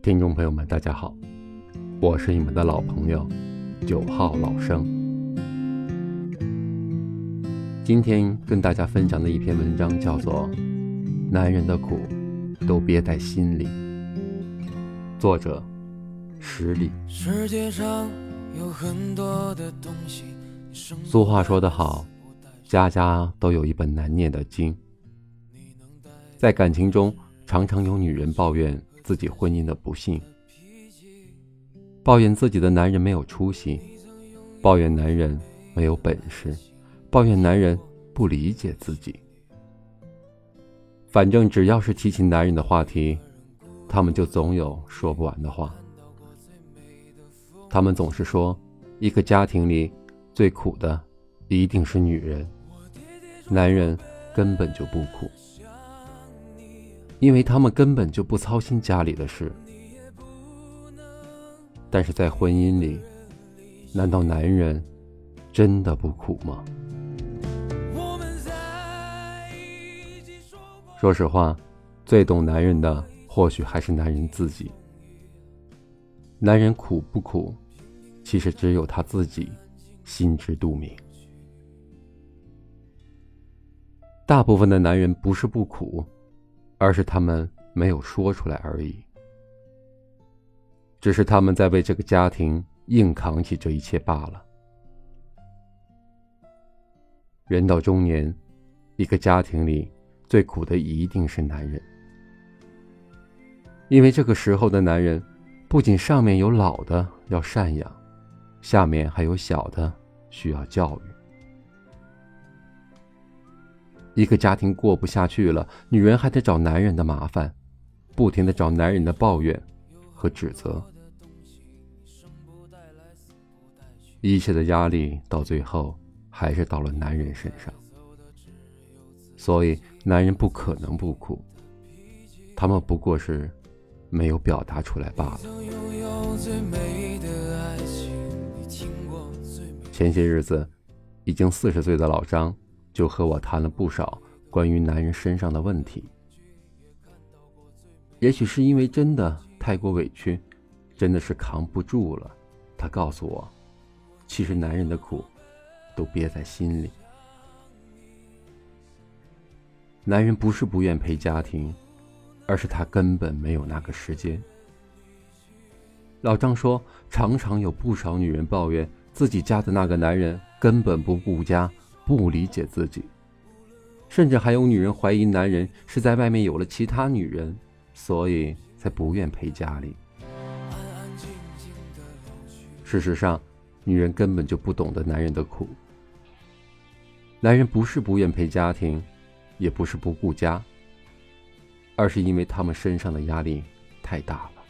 听众朋友们，大家好，我是你们的老朋友九号老生。今天跟大家分享的一篇文章叫做《男人的苦都憋在心里》，作者十里。世界上有很多的东西。俗话说得好，家家都有一本难念的经。在感情中，常常有女人抱怨。自己婚姻的不幸，抱怨自己的男人没有出息，抱怨男人没有本事，抱怨男人不理解自己。反正只要是提起男人的话题，他们就总有说不完的话。他们总是说，一个家庭里最苦的一定是女人，男人根本就不苦。因为他们根本就不操心家里的事，但是在婚姻里，难道男人真的不苦吗？说实话，最懂男人的或许还是男人自己。男人苦不苦，其实只有他自己心知肚明。大部分的男人不是不苦。而是他们没有说出来而已，只是他们在为这个家庭硬扛起这一切罢了。人到中年，一个家庭里最苦的一定是男人，因为这个时候的男人，不仅上面有老的要赡养，下面还有小的需要教育。一个家庭过不下去了，女人还得找男人的麻烦，不停的找男人的抱怨和指责，一切的压力到最后还是到了男人身上。所以，男人不可能不苦，他们不过是没有表达出来罢了。前些日子，已经四十岁的老张。就和我谈了不少关于男人身上的问题。也许是因为真的太过委屈，真的是扛不住了，他告诉我，其实男人的苦都憋在心里。男人不是不愿陪家庭，而是他根本没有那个时间。老张说，常常有不少女人抱怨自己家的那个男人根本不顾家。不理解自己，甚至还有女人怀疑男人是在外面有了其他女人，所以才不愿陪家里。事实上，女人根本就不懂得男人的苦。男人不是不愿陪家庭，也不是不顾家，而是因为他们身上的压力太大了，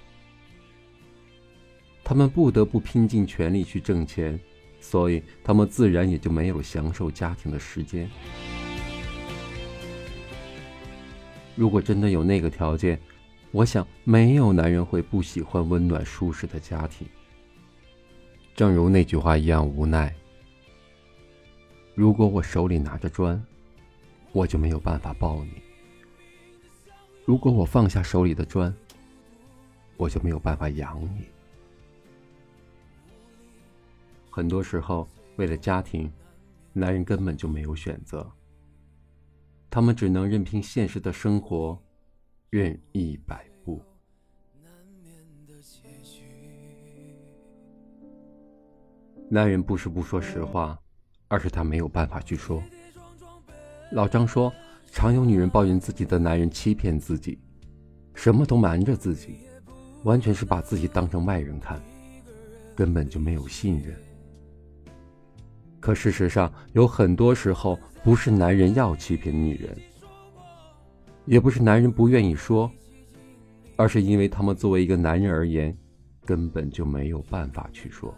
他们不得不拼尽全力去挣钱。所以，他们自然也就没有享受家庭的时间。如果真的有那个条件，我想没有男人会不喜欢温暖舒适的家庭。正如那句话一样无奈：如果我手里拿着砖，我就没有办法抱你；如果我放下手里的砖，我就没有办法养你。很多时候，为了家庭，男人根本就没有选择。他们只能任凭现实的生活任意摆布。男人不是不说实话，而是他没有办法去说。老张说，常有女人抱怨自己的男人欺骗自己，什么都瞒着自己，完全是把自己当成外人看，根本就没有信任。可事实上，有很多时候不是男人要欺骗女人，也不是男人不愿意说，而是因为他们作为一个男人而言，根本就没有办法去说。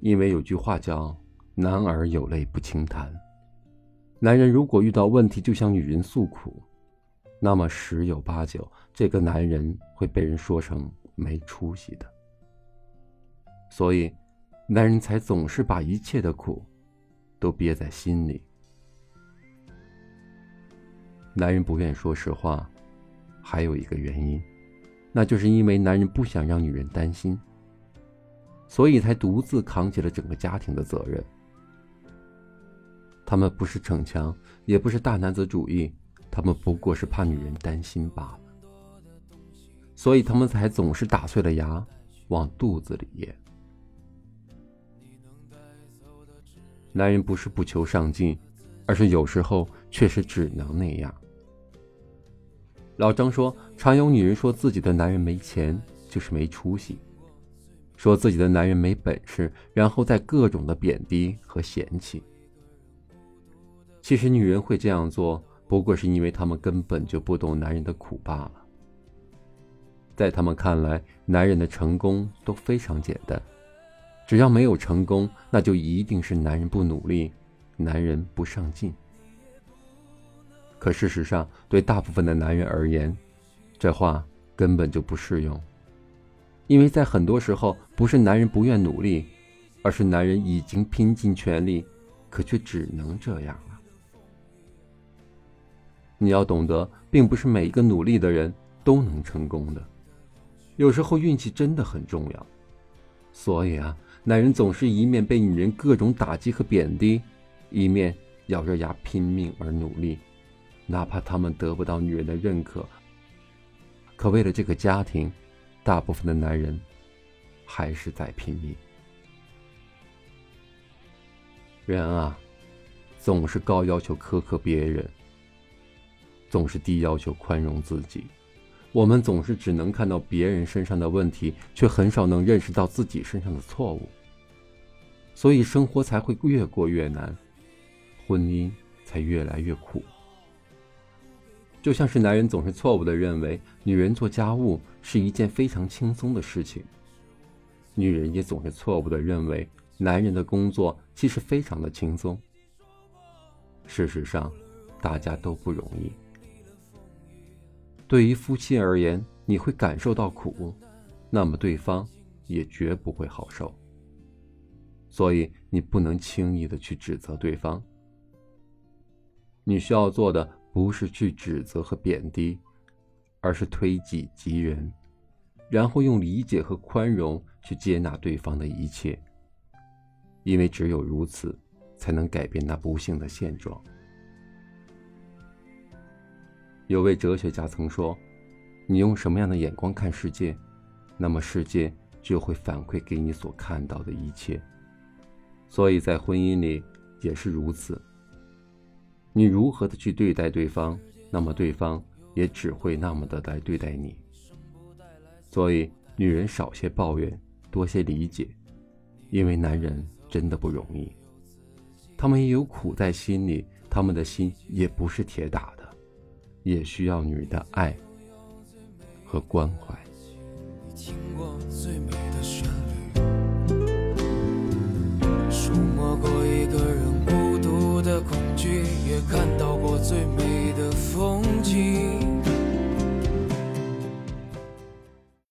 因为有句话叫“男儿有泪不轻弹”，男人如果遇到问题就向女人诉苦，那么十有八九这个男人会被人说成没出息的。所以。男人才总是把一切的苦都憋在心里。男人不愿说实话，还有一个原因，那就是因为男人不想让女人担心，所以才独自扛起了整个家庭的责任。他们不是逞强，也不是大男子主义，他们不过是怕女人担心罢了。所以他们才总是打碎了牙往肚子里咽。男人不是不求上进，而是有时候确实只能那样。老张说，常有女人说自己的男人没钱，就是没出息；说自己的男人没本事，然后再各种的贬低和嫌弃。其实，女人会这样做，不过是因为她们根本就不懂男人的苦罢了。在他们看来，男人的成功都非常简单，只要没有成功，那就一定是男人不努力，男人不上进。可事实上，对大部分的男人而言，这话根本就不适用，因为在很多时候，不是男人不愿努力，而是男人已经拼尽全力，可却只能这样了。你要懂得，并不是每一个努力的人都能成功的。有时候运气真的很重要，所以啊，男人总是一面被女人各种打击和贬低，一面咬着牙拼命而努力，哪怕他们得不到女人的认可。可为了这个家庭，大部分的男人还是在拼命。人啊，总是高要求苛刻别人，总是低要求宽容自己。我们总是只能看到别人身上的问题，却很少能认识到自己身上的错误，所以生活才会越过越难，婚姻才越来越苦。就像是男人总是错误的认为女人做家务是一件非常轻松的事情，女人也总是错误的认为男人的工作其实非常的轻松。事实上，大家都不容易。对于夫妻而言，你会感受到苦，那么对方也绝不会好受。所以你不能轻易的去指责对方。你需要做的不是去指责和贬低，而是推己及人，然后用理解和宽容去接纳对方的一切。因为只有如此，才能改变那不幸的现状。有位哲学家曾说：“你用什么样的眼光看世界，那么世界就会反馈给你所看到的一切。”所以在婚姻里也是如此。你如何的去对待对方，那么对方也只会那么的来对待你。所以，女人少些抱怨，多些理解，因为男人真的不容易，他们也有苦在心里，他们的心也不是铁打的。也需要女人的爱和关怀。看到过最美的风景。